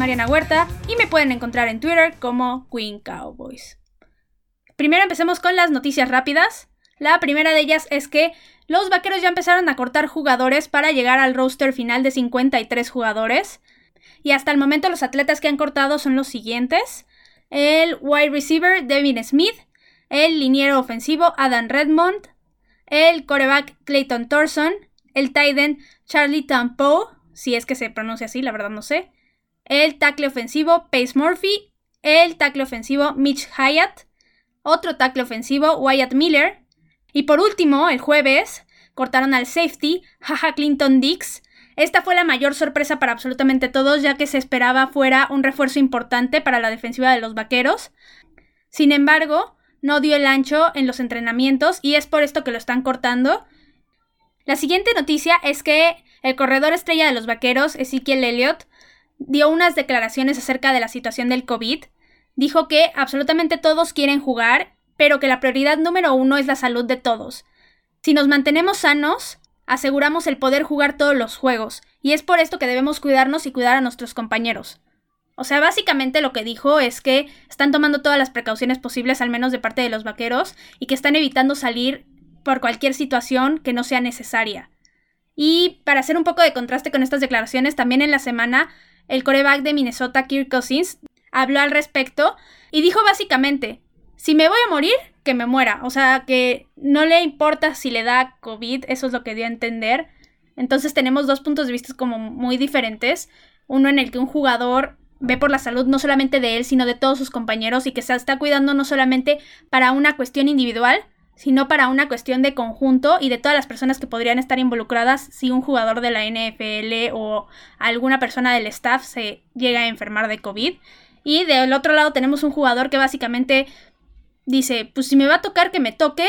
Mariana Huerta y me pueden encontrar en Twitter como Queen Cowboys. Primero empecemos con las noticias rápidas. La primera de ellas es que los vaqueros ya empezaron a cortar jugadores para llegar al roster final de 53 jugadores. Y hasta el momento los atletas que han cortado son los siguientes. El wide receiver Devin Smith, el liniero ofensivo Adam Redmond, el coreback Clayton Thorson, el tight Charlie Tampo, si es que se pronuncia así, la verdad no sé, el tackle ofensivo Pace Murphy, el tackle ofensivo Mitch Hyatt, otro tackle ofensivo Wyatt Miller, y por último, el jueves, cortaron al safety Jaja Clinton Dix. Esta fue la mayor sorpresa para absolutamente todos, ya que se esperaba fuera un refuerzo importante para la defensiva de los vaqueros. Sin embargo, no dio el ancho en los entrenamientos y es por esto que lo están cortando. La siguiente noticia es que el corredor estrella de los vaqueros, Ezekiel Elliott, dio unas declaraciones acerca de la situación del COVID. Dijo que absolutamente todos quieren jugar, pero que la prioridad número uno es la salud de todos. Si nos mantenemos sanos, aseguramos el poder jugar todos los juegos, y es por esto que debemos cuidarnos y cuidar a nuestros compañeros. O sea, básicamente lo que dijo es que están tomando todas las precauciones posibles, al menos de parte de los vaqueros, y que están evitando salir por cualquier situación que no sea necesaria. Y para hacer un poco de contraste con estas declaraciones, también en la semana el coreback de Minnesota, Kirk Cousins, habló al respecto y dijo básicamente, si me voy a morir, que me muera. O sea, que no le importa si le da COVID, eso es lo que dio a entender. Entonces tenemos dos puntos de vista como muy diferentes. Uno en el que un jugador ve por la salud no solamente de él, sino de todos sus compañeros y que se está cuidando no solamente para una cuestión individual, sino para una cuestión de conjunto y de todas las personas que podrían estar involucradas si un jugador de la NFL o alguna persona del staff se llega a enfermar de COVID. Y del otro lado tenemos un jugador que básicamente dice, pues si me va a tocar que me toque,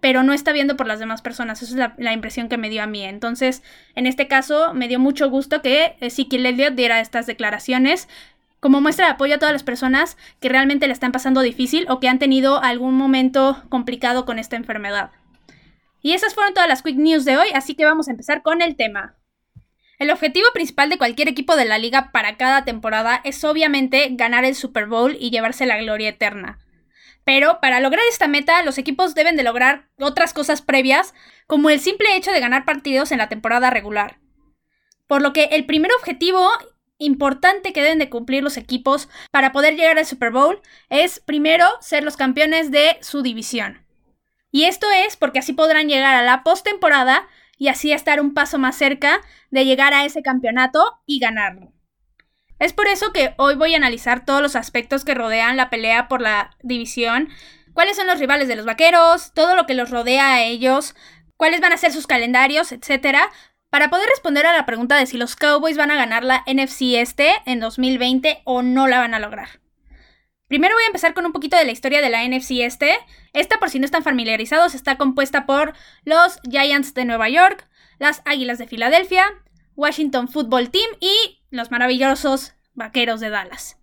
pero no está viendo por las demás personas. Esa es la, impresión que me dio a mí. Entonces, en este caso, me dio mucho gusto que Ezekiel Elliott diera estas declaraciones como muestra de apoyo a todas las personas que realmente le están pasando difícil o que han tenido algún momento complicado con esta enfermedad. Y esas fueron todas las quick news de hoy, así que vamos a empezar con el tema. El objetivo principal de cualquier equipo de la liga para cada temporada es obviamente ganar el Super Bowl y llevarse la gloria eterna. Pero para lograr esta meta, los equipos deben de lograr otras cosas previas, como el simple hecho de ganar partidos en la temporada regular. Por lo que el primer objetivo importante que deben de cumplir los equipos para poder llegar al Super Bowl es primero ser los campeones de su división. Y esto es porque así podrán llegar a la postemporada y así estar un paso más cerca de llegar a ese campeonato y ganarlo. Es por eso que hoy voy a analizar todos los aspectos que rodean la pelea por la división, cuáles son los rivales de los vaqueros, todo lo que los rodea a ellos, cuáles van a ser sus calendarios, etc. Para poder responder a la pregunta de si los Cowboys van a ganar la NFC este en 2020 o no la van a lograr. Primero voy a empezar con un poquito de la historia de la NFC este. Esta, por si no están familiarizados, está compuesta por los Giants de Nueva York, las Águilas de Filadelfia, Washington Football Team y los maravillosos Vaqueros de Dallas.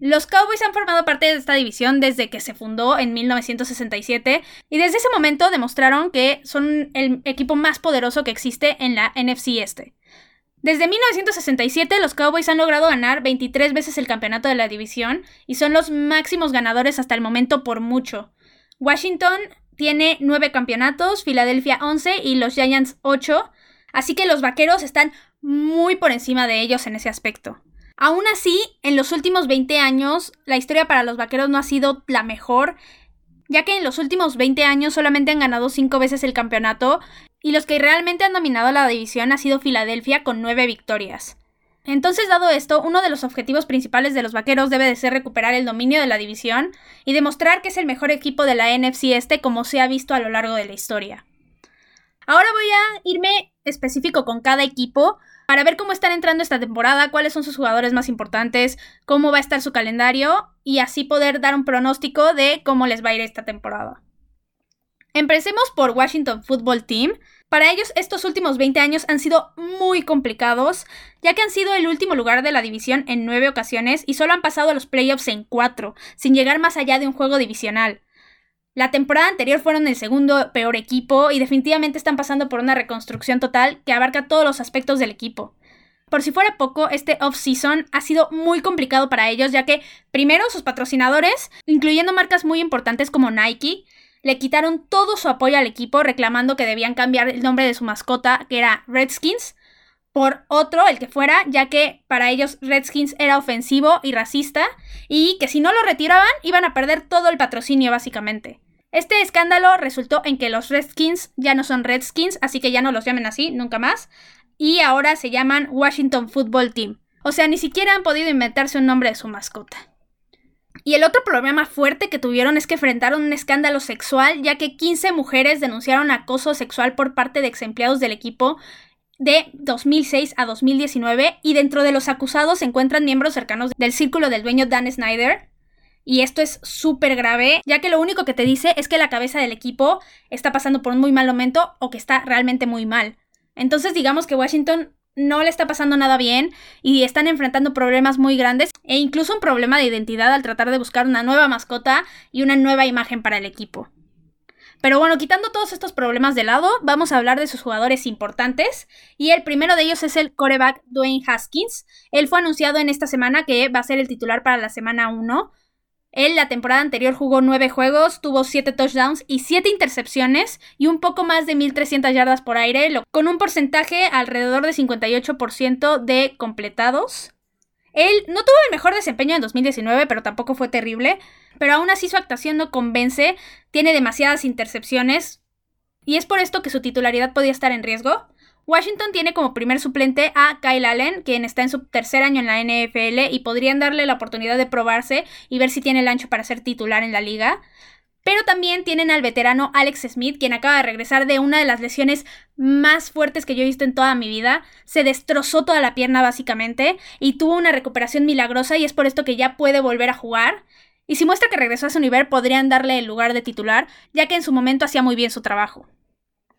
Los Cowboys han formado parte de esta división desde que se fundó en 1967 y desde ese momento demostraron que son el equipo más poderoso que existe en la NFC Este. Desde 1967 los Cowboys han logrado ganar 23 veces el campeonato de la división y son los máximos ganadores hasta el momento por mucho. Washington tiene 9 campeonatos, Filadelfia 11 y los Giants 8, así que los Vaqueros están muy por encima de ellos en ese aspecto. Aún así, en los últimos 20 años, la historia para los vaqueros no ha sido la mejor, ya que en los últimos 20 años solamente han ganado 5 veces el campeonato, y los que realmente han dominado la división ha sido Filadelfia con 9 victorias. Entonces, dado esto, uno de los objetivos principales de los vaqueros debe de ser recuperar el dominio de la división y demostrar que es el mejor equipo de la NFC este como se ha visto a lo largo de la historia. Ahora voy a irme específico con cada equipo para ver cómo están entrando esta temporada, cuáles son sus jugadores más importantes, cómo va a estar su calendario y así poder dar un pronóstico de cómo les va a ir esta temporada. Empecemos por Washington Football Team. Para ellos estos últimos 20 años han sido muy complicados, ya que han sido el último lugar de la división en 9 ocasiones y solo han pasado a los playoffs en 4, sin llegar más allá de un juego divisional. La temporada anterior fueron el segundo peor equipo y definitivamente están pasando por una reconstrucción total que abarca todos los aspectos del equipo. Por si fuera poco, este off-season ha sido muy complicado para ellos, ya que primero sus patrocinadores, incluyendo marcas muy importantes como Nike, le quitaron todo su apoyo al equipo reclamando que debían cambiar el nombre de su mascota, que era Redskins, por otro, el que fuera, ya que para ellos Redskins era ofensivo y racista, y que si no lo retiraban iban a perder todo el patrocinio básicamente. Este escándalo resultó en que los Redskins ya no son Redskins, así que ya no los llamen así, nunca más, y ahora se llaman Washington Football Team. O sea, ni siquiera han podido inventarse un nombre de su mascota. Y el otro problema fuerte que tuvieron es que enfrentaron un escándalo sexual, ya que 15 mujeres denunciaron acoso sexual por parte de ex empleados del equipo de 2006 a 2019 y dentro de los acusados se encuentran miembros cercanos del círculo del dueño Dan Snyder, y esto es súper grave, ya que lo único que te dice es que la cabeza del equipo está pasando por un muy mal momento o que está realmente muy mal. Entonces digamos que Washington no le está pasando nada bien y están enfrentando problemas muy grandes e incluso un problema de identidad al tratar de buscar una nueva mascota y una nueva imagen para el equipo. Pero bueno, quitando todos estos problemas de lado, vamos a hablar de sus jugadores importantes. Y el primero de ellos es el coreback Dwayne Haskins. Él fue anunciado en esta semana que va a ser el titular para la semana 1. Él la temporada anterior jugó nueve juegos, tuvo siete touchdowns y siete intercepciones y un poco más de 1.300 yardas por aire, con un porcentaje alrededor de 58% de completados. Él no tuvo el mejor desempeño en 2019, pero tampoco fue terrible. Pero aún así su actuación no convence, tiene demasiadas intercepciones. Y es por esto que su titularidad podía estar en riesgo. Washington tiene como primer suplente a Kyle Allen, quien está en su tercer año en la NFL y podrían darle la oportunidad de probarse y ver si tiene el ancho para ser titular en la liga. Pero también tienen al veterano Alex Smith, quien acaba de regresar de una de las lesiones más fuertes que yo he visto en toda mi vida. Se destrozó toda la pierna básicamente y tuvo una recuperación milagrosa y es por esto que ya puede volver a jugar. Y si muestra que regresó a su nivel, podrían darle el lugar de titular, ya que en su momento hacía muy bien su trabajo.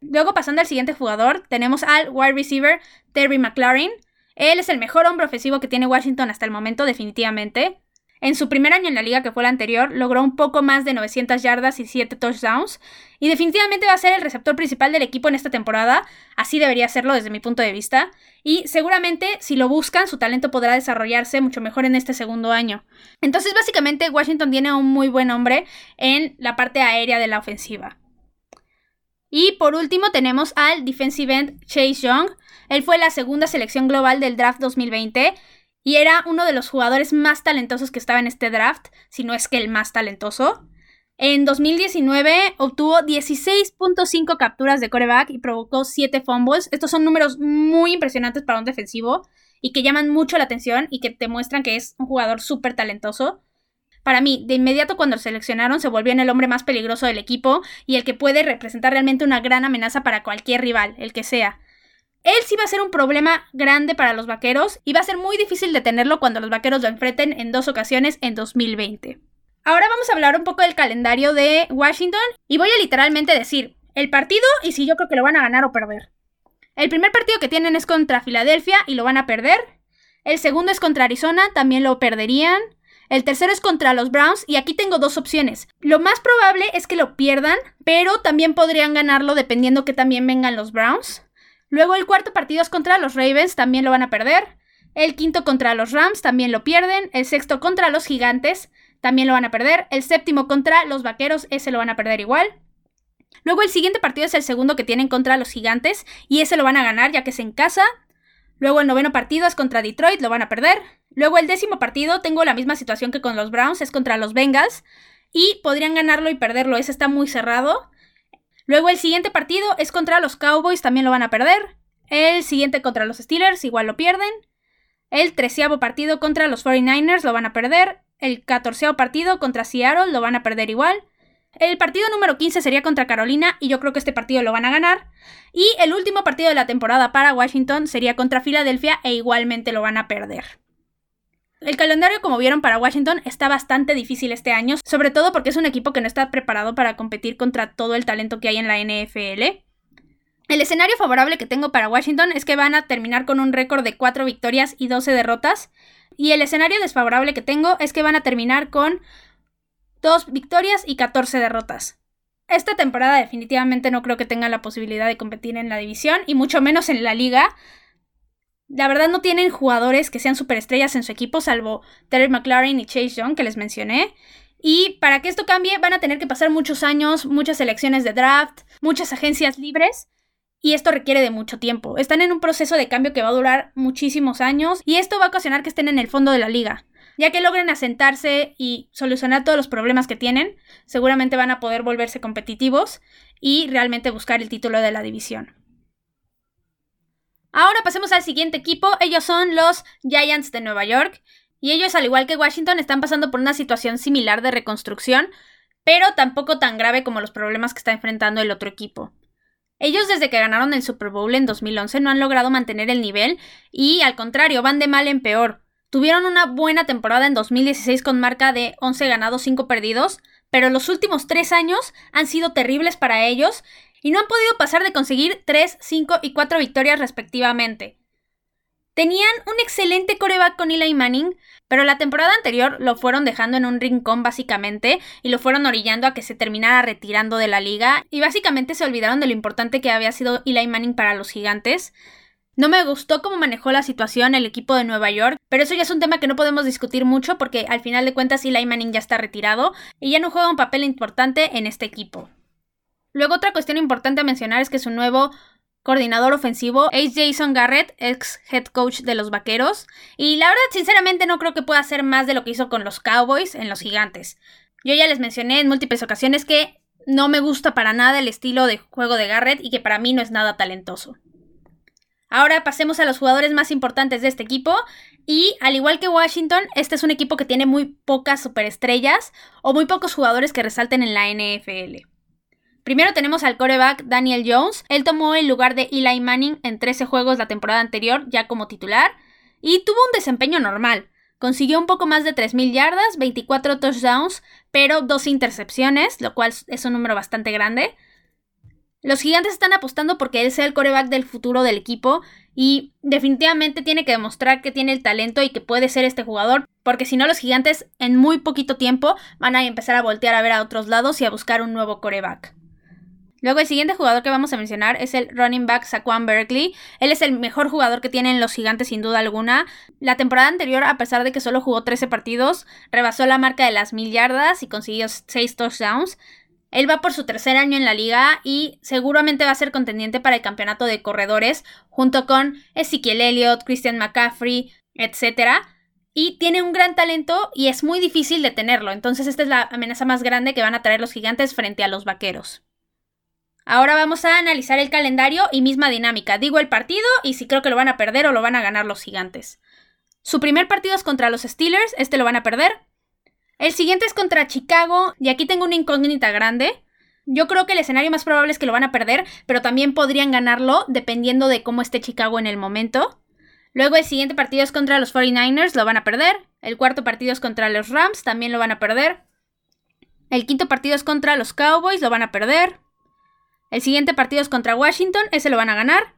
Luego, pasando al siguiente jugador, tenemos al wide receiver Terry McLaurin. Él es el mejor hombre ofensivo que tiene Washington hasta el momento, definitivamente. En su primer año en la liga, que fue el anterior, logró un poco más de 900 yardas y 7 touchdowns. Y definitivamente va a ser el receptor principal del equipo en esta temporada. Así debería serlo desde mi punto de vista. Y seguramente, si lo buscan, su talento podrá desarrollarse mucho mejor en este segundo año. Entonces, básicamente, Washington tiene un muy buen hombre en la parte aérea de la ofensiva. Y por último tenemos al defensive end Chase Young. Él fue la segunda selección global del draft 2020 y era uno de los jugadores más talentosos que estaba en este draft, si no es que el más talentoso. En 2019 obtuvo 16.5 capturas de coreback y provocó 7 fumbles. Estos son números muy impresionantes para un defensivo y que llaman mucho la atención y que te muestran que es un jugador súper talentoso. Para mí, de inmediato cuando lo seleccionaron, se volvió en el hombre más peligroso del equipo y el que puede representar realmente una gran amenaza para cualquier rival, el que sea. Él sí va a ser un problema grande para los vaqueros y va a ser muy difícil detenerlo cuando los vaqueros lo enfrenten en dos ocasiones en 2020. Ahora vamos a hablar un poco del calendario de Washington y voy a literalmente decir el partido y si yo creo que lo van a ganar o perder. El primer partido que tienen es contra Filadelfia y lo van a perder. El segundo es contra Arizona, también lo perderían. El tercero es contra los Browns y aquí tengo dos opciones. Lo más probable es que lo pierdan, pero también podrían ganarlo dependiendo que también vengan los Browns. Luego el cuarto partido es contra los Ravens, también lo van a perder. El quinto contra los Rams, también lo pierden. El sexto contra los Gigantes, también lo van a perder. El séptimo contra los Vaqueros, ese lo van a perder igual. Luego el siguiente partido es el segundo que tienen contra los Gigantes y ese lo van a ganar ya que es en casa. Luego el noveno partido es contra Detroit, lo van a perder. Luego el décimo partido, tengo la misma situación que con los Browns, es contra los Bengals. Y podrían ganarlo y perderlo, ese está muy cerrado. Luego el siguiente partido es contra los Cowboys, también lo van a perder. El siguiente contra los Steelers, igual lo pierden. El treceavo partido contra los 49ers lo van a perder. El catorceavo partido contra Seattle lo van a perder igual. El partido número 15 sería contra Carolina y yo creo que este partido lo van a ganar. Y el último partido de la temporada para Washington sería contra Filadelfia e igualmente lo van a perder. El calendario, como vieron, para Washington está bastante difícil este año, sobre todo porque es un equipo que no está preparado para competir contra todo el talento que hay en la NFL. El escenario favorable que tengo para Washington es que van a terminar con un récord de 4 victorias y 12 derrotas. Y el escenario desfavorable que tengo es que van a terminar con 2 victorias y 14 derrotas. esta temporada definitivamente no creo que tengan la posibilidad de competir en la división y mucho menos en la liga. La verdad no tienen jugadores que sean superestrellas en su equipo, salvo Terry McLaren y Chase Young que les mencioné. Y para que esto cambie van a tener que pasar muchos años, muchas elecciones de draft, muchas agencias libres. Y esto requiere de mucho tiempo. Están en un proceso de cambio que va a durar muchísimos años y esto va a ocasionar que estén en el fondo de la liga. Ya que logren asentarse y solucionar todos los problemas que tienen, seguramente van a poder volverse competitivos y realmente buscar el título de la división. Ahora pasemos al siguiente equipo, ellos son los Giants de Nueva York y ellos al igual que Washington están pasando por una situación similar de reconstrucción, pero tampoco tan grave como los problemas que está enfrentando el otro equipo. Ellos desde que ganaron el Super Bowl en 2011 no han logrado mantener el nivel y al contrario van de mal en peor. Tuvieron una buena temporada en 2016 con marca de 11 ganados, 5 perdidos, pero los últimos 3 años han sido terribles para ellos y no han podido pasar de conseguir 3, 5 y 4 victorias respectivamente. Tenían un excelente coreback con Eli Manning, pero la temporada anterior lo fueron dejando en un rincón básicamente y lo fueron orillando a que se terminara retirando de la liga y básicamente se olvidaron de lo importante que había sido Eli Manning para los gigantes. No me gustó cómo manejó la situación el equipo de Nueva York, pero eso ya es un tema que no podemos discutir mucho porque al final de cuentas Eli Manning ya está retirado y ya no juega un papel importante en este equipo. Luego otra cuestión importante a mencionar es que su nuevo coordinador ofensivo es Jason Garrett, ex head coach de los Vaqueros, y la verdad sinceramente no creo que pueda hacer más de lo que hizo con los Cowboys en los Gigantes. Yo ya les mencioné en múltiples ocasiones que no me gusta para nada el estilo de juego de Garrett y que para mí no es nada talentoso. Ahora pasemos a los jugadores más importantes de este equipo. Y al igual que Washington, este es un equipo que tiene muy pocas superestrellas o muy pocos jugadores que resalten en la NFL. Primero tenemos al coreback Daniel Jones. Él tomó el lugar de Eli Manning en 13 juegos la temporada anterior, ya como titular, y tuvo un desempeño normal. Consiguió un poco más de 3.000 yardas, 24 touchdowns, pero dos intercepciones, lo cual es un número bastante grande. Los gigantes están apostando porque él sea el coreback del futuro del equipo y definitivamente tiene que demostrar que tiene el talento y que puede ser este jugador, porque si no los gigantes en muy poquito tiempo van a empezar a voltear a ver a otros lados y a buscar un nuevo coreback. Luego el siguiente jugador que vamos a mencionar es el running back Saquon Berkeley. Él es el mejor jugador que tienen los gigantes sin duda alguna. La temporada anterior, a pesar de que solo jugó 13 partidos, rebasó la marca de las mil yardas y consiguió 6 touchdowns. Él va por su tercer año en la liga y seguramente va a ser contendiente para el campeonato de corredores junto con Ezekiel Elliott, Christian McCaffrey, etc. Y tiene un gran talento y es muy difícil detenerlo. Entonces esta es la amenaza más grande que van a traer los gigantes frente a los vaqueros. Ahora vamos a analizar el calendario y misma dinámica. Digo el partido y si creo que lo van a perder o lo van a ganar los gigantes. Su primer partido es contra los Steelers, este lo van a perder. El siguiente es contra Chicago y aquí tengo una incógnita grande. Yo creo que el escenario más probable es que lo van a perder, pero también podrían ganarlo dependiendo de cómo esté Chicago en el momento. Luego el siguiente partido es contra los 49ers, lo van a perder. El cuarto partido es contra los Rams, también lo van a perder. El quinto partido es contra los Cowboys, lo van a perder. El siguiente partido es contra Washington, ese lo van a ganar.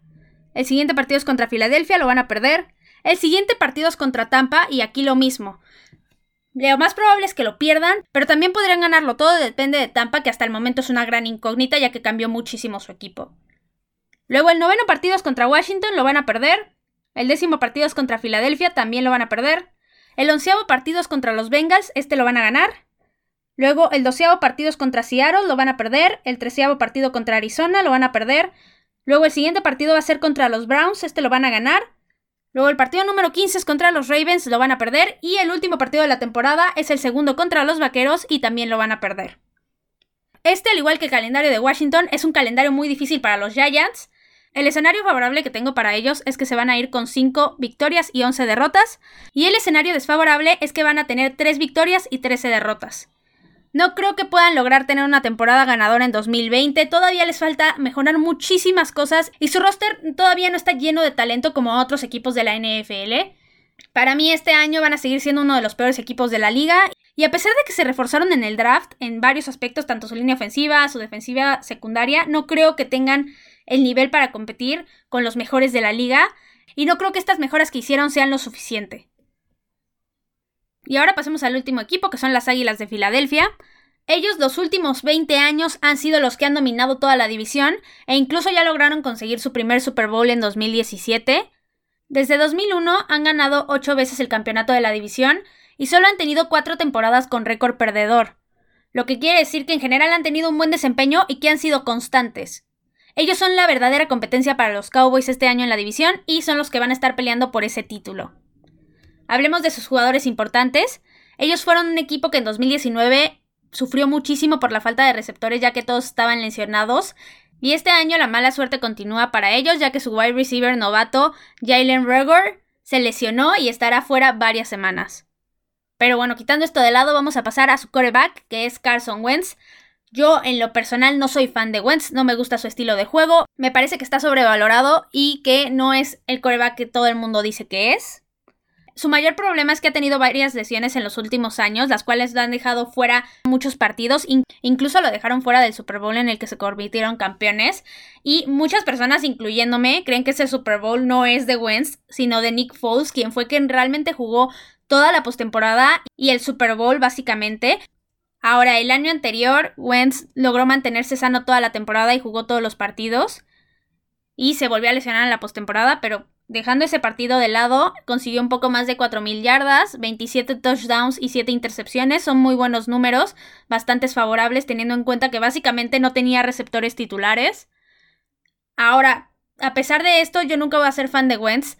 El siguiente partido es contra Filadelfia, lo van a perder. El siguiente partido es contra Tampa y aquí lo mismo. Lo más probable es que lo pierdan, pero también podrían ganarlo todo, depende de Tampa, que hasta el momento es una gran incógnita ya que cambió muchísimo su equipo. Luego el noveno partido es contra Washington, lo van a perder. El décimo partido es contra Filadelfia, también lo van a perder. El onceavo partido es contra los Bengals, este lo van a ganar. Luego el doceavo partido es contra Seattle, lo van a perder. El treceavo partido contra Arizona, lo van a perder. Luego el siguiente partido va a ser contra los Browns, este lo van a ganar. Luego el partido número 15 es contra los Ravens, lo van a perder. Y el último partido de la temporada es el segundo contra los Vaqueros y también lo van a perder. Este, al igual que el calendario de Washington, es un calendario muy difícil para los Giants. El escenario favorable que tengo para ellos es que se van a ir con 5 victorias y 11 derrotas. Y el escenario desfavorable es que van a tener 3 victorias y 13 derrotas. No creo que puedan lograr tener una temporada ganadora en 2020. Todavía les falta mejorar muchísimas cosas y su roster todavía no está lleno de talento como otros equipos de la NFL. Para mí este año van a seguir siendo uno de los peores equipos de la liga y a pesar de que se reforzaron en el draft en varios aspectos, tanto su línea ofensiva, su defensiva secundaria, no creo que tengan el nivel para competir con los mejores de la liga y no creo que estas mejoras que hicieron sean lo suficiente. Y ahora pasemos al último equipo, que son las Águilas de Filadelfia. Ellos los últimos 20 años han sido los que han dominado toda la división e incluso ya lograron conseguir su primer Super Bowl en 2017. Desde 2001 han ganado 8 veces el campeonato de la división y solo han tenido 4 temporadas con récord perdedor, lo que quiere decir que en general han tenido un buen desempeño y que han sido constantes. Ellos son la verdadera competencia para los Cowboys este año en la división y son los que van a estar peleando por ese título. Hablemos de sus jugadores importantes. Ellos fueron un equipo que en 2019 sufrió muchísimo por la falta de receptores ya que todos estaban lesionados. Y este año la mala suerte continúa para ellos ya que su wide receiver novato Jalen Regor se lesionó y estará fuera varias semanas. Pero bueno, quitando esto de lado, vamos a pasar a su quarterback, que es Carson Wentz. Yo en lo personal no soy fan de Wentz, no me gusta su estilo de juego, me parece que está sobrevalorado y que no es el quarterback que todo el mundo dice que es. Su mayor problema es que ha tenido varias lesiones en los últimos años, las cuales lo han dejado fuera muchos partidos, incluso lo dejaron fuera del Super Bowl en el que se convirtieron campeones. Y muchas personas, incluyéndome, creen que ese Super Bowl no es de Wentz, sino de Nick Foles, quien fue quien realmente jugó toda la postemporada y el Super Bowl básicamente. Ahora, el año anterior, Wentz logró mantenerse sano toda la temporada y jugó todos los partidos. Y se volvió a lesionar en la postemporada, pero Dejando ese partido de lado, consiguió un poco más de 4.000 yardas, 27 touchdowns y 7 intercepciones. Son muy buenos números, bastante favorables teniendo en cuenta que básicamente no tenía receptores titulares. Ahora, a pesar de esto, yo nunca voy a ser fan de Wentz,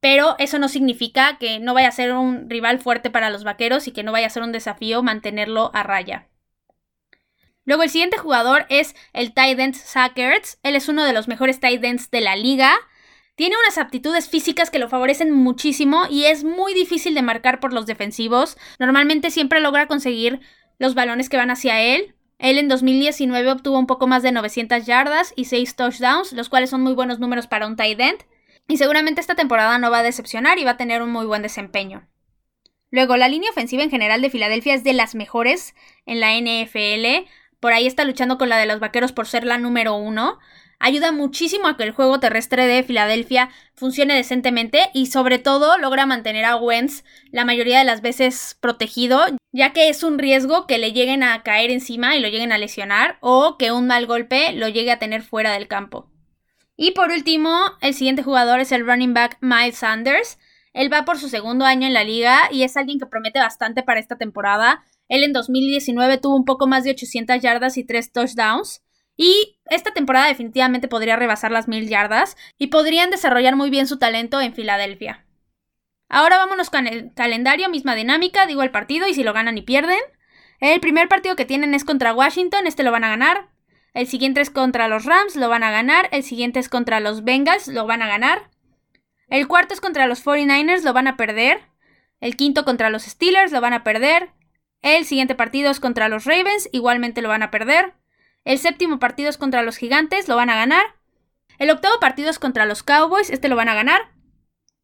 pero eso no significa que no vaya a ser un rival fuerte para los vaqueros y que no vaya a ser un desafío mantenerlo a raya. Luego el siguiente jugador es el tight end Zach Él es uno de los mejores tight ends de la liga. Tiene unas aptitudes físicas que lo favorecen muchísimo y es muy difícil de marcar por los defensivos. Normalmente siempre logra conseguir los balones que van hacia él. Él en 2019 obtuvo un poco más de 900 yardas y 6 touchdowns, los cuales son muy buenos números para un tight end. Y seguramente esta temporada no va a decepcionar y va a tener un muy buen desempeño. Luego, la línea ofensiva en general de Filadelfia es de las mejores en la NFL. Por ahí está luchando con la de los Vaqueros por ser la número uno ayuda muchísimo a que el juego terrestre de Filadelfia funcione decentemente y sobre todo logra mantener a Wentz la mayoría de las veces protegido, ya que es un riesgo que le lleguen a caer encima y lo lleguen a lesionar o que un mal golpe lo llegue a tener fuera del campo. Y por último, el siguiente jugador es el running back Miles Sanders. Él va por su segundo año en la liga y es alguien que promete bastante para esta temporada. Él en 2019 tuvo un poco más de 800 yardas y 3 touchdowns. Y esta temporada definitivamente podría rebasar las mil yardas y podrían desarrollar muy bien su talento en Filadelfia. Ahora vámonos con el calendario, misma dinámica, digo el partido y si lo ganan y pierden. El primer partido que tienen es contra Washington, este lo van a ganar. El siguiente es contra los Rams, lo van a ganar. El siguiente es contra los Bengals, lo van a ganar. El cuarto es contra los 49ers, lo van a perder. El quinto contra los Steelers, lo van a perder. El siguiente partido es contra los Ravens, igualmente lo van a perder. El séptimo partido es contra los Gigantes, lo van a ganar. El octavo partido es contra los Cowboys, este lo van a ganar.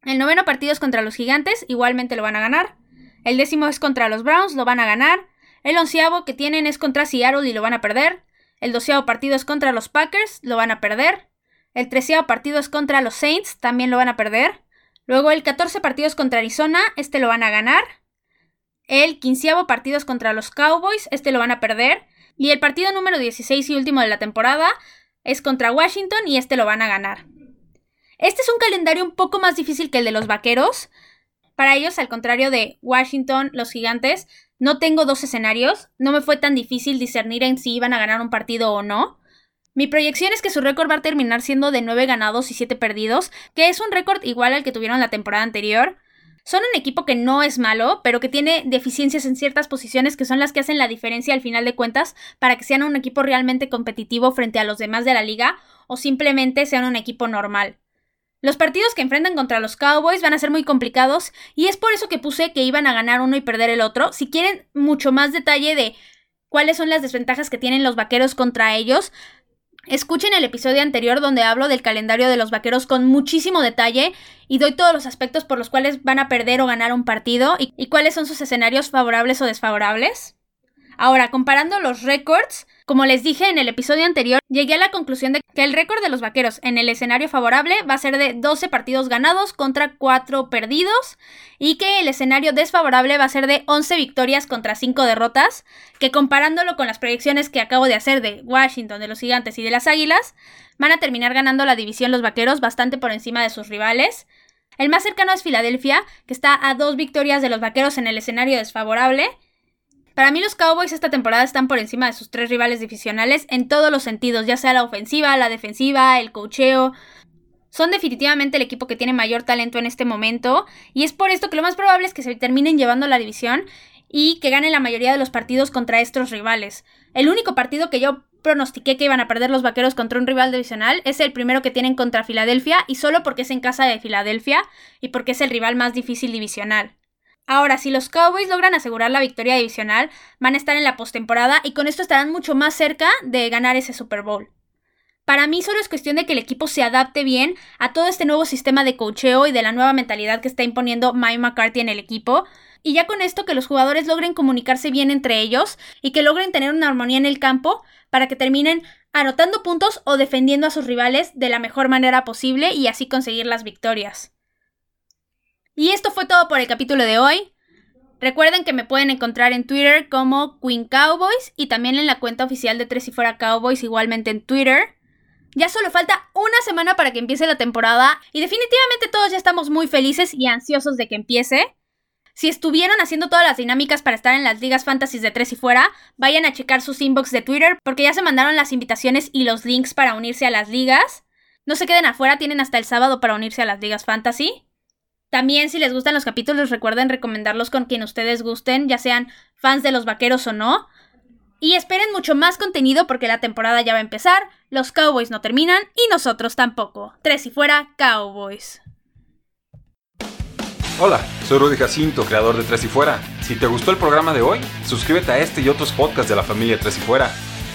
El noveno partido es contra los Gigantes, igualmente lo van a ganar. El décimo es contra los Browns, lo van a ganar. El onceavo que tienen es contra Seattle y lo van a perder. El doceavo partido es contra los Packers, lo van a perder. El treceavo partido es contra los Saints, también lo van a perder. Luego el catorce partido es contra Arizona, este lo van a ganar. El quinceavo partido es contra los Cowboys, este lo van a perder. Y el partido número 16 y último de la temporada es contra Washington y este lo van a ganar. Este es un calendario un poco más difícil que el de los Vaqueros. Para ellos, al contrario de Washington, los Gigantes, no tengo dos escenarios. No me fue tan difícil discernir en si iban a ganar un partido o no. Mi proyección es que su récord va a terminar siendo de 9 ganados y 7 perdidos, que es un récord igual al que tuvieron la temporada anterior. Son un equipo que no es malo, pero que tiene deficiencias en ciertas posiciones que son las que hacen la diferencia al final de cuentas para que sean un equipo realmente competitivo frente a los demás de la liga o simplemente sean un equipo normal. Los partidos que enfrentan contra los Cowboys van a ser muy complicados y es por eso que puse que iban a ganar uno y perder el otro. Si quieren mucho más detalle de cuáles son las desventajas que tienen los vaqueros contra ellos, Escuchen el episodio anterior donde hablo del calendario de los vaqueros con muchísimo detalle y doy todos los aspectos por los cuales van a perder o ganar un partido y, cuáles son sus escenarios favorables o desfavorables. Ahora, comparando los récords, como les dije en el episodio anterior, llegué a la conclusión de que el récord de los vaqueros en el escenario favorable va a ser de 12 partidos ganados contra 4 perdidos y que el escenario desfavorable va a ser de 11 victorias contra 5 derrotas, que comparándolo con las proyecciones que acabo de hacer de Washington, de los Gigantes y de las Águilas, van a terminar ganando la división los vaqueros bastante por encima de sus rivales. El más cercano es Filadelfia, que está a dos victorias de los vaqueros en el escenario desfavorable, para mí los Cowboys esta temporada están por encima de sus tres rivales divisionales en todos los sentidos, ya sea la ofensiva, la defensiva, el cocheo. Son definitivamente el equipo que tiene mayor talento en este momento y es por esto que lo más probable es que se terminen llevando la división y que ganen la mayoría de los partidos contra estos rivales. El único partido que yo pronostiqué que iban a perder los vaqueros contra un rival divisional es el primero que tienen contra Filadelfia y solo porque es en casa de Filadelfia y porque es el rival más difícil divisional. Ahora, si los Cowboys logran asegurar la victoria divisional, van a estar en la postemporada y con esto estarán mucho más cerca de ganar ese Super Bowl. Para mí solo es cuestión de que el equipo se adapte bien a todo este nuevo sistema de cocheo y de la nueva mentalidad que está imponiendo Mike McCarthy en el equipo. Y ya con esto que los jugadores logren comunicarse bien entre ellos y que logren tener una armonía en el campo para que terminen anotando puntos o defendiendo a sus rivales de la mejor manera posible y así conseguir las victorias. Y esto fue todo por el capítulo de hoy. Recuerden que me pueden encontrar en Twitter como Queen Cowboys y también en la cuenta oficial de Tres y Fuera Cowboys, igualmente en Twitter. Ya solo falta una semana para que empiece la temporada y definitivamente todos ya estamos muy felices y ansiosos de que empiece. Si estuvieron haciendo todas las dinámicas para estar en las ligas fantasy de Tres y Fuera, vayan a checar sus inbox de Twitter porque ya se mandaron las invitaciones y los links para unirse a las ligas. No se queden afuera, tienen hasta el sábado para unirse a las ligas fantasy. También si les gustan los capítulos recuerden recomendarlos con quien ustedes gusten, ya sean fans de los vaqueros o no. Y esperen mucho más contenido porque la temporada ya va a empezar, los Cowboys no terminan y nosotros tampoco. Tres y fuera, Cowboys. Hola, soy Rudy Jacinto, creador de Tres y Fuera. Si te gustó el programa de hoy, suscríbete a este y otros podcasts de la familia Tres y Fuera.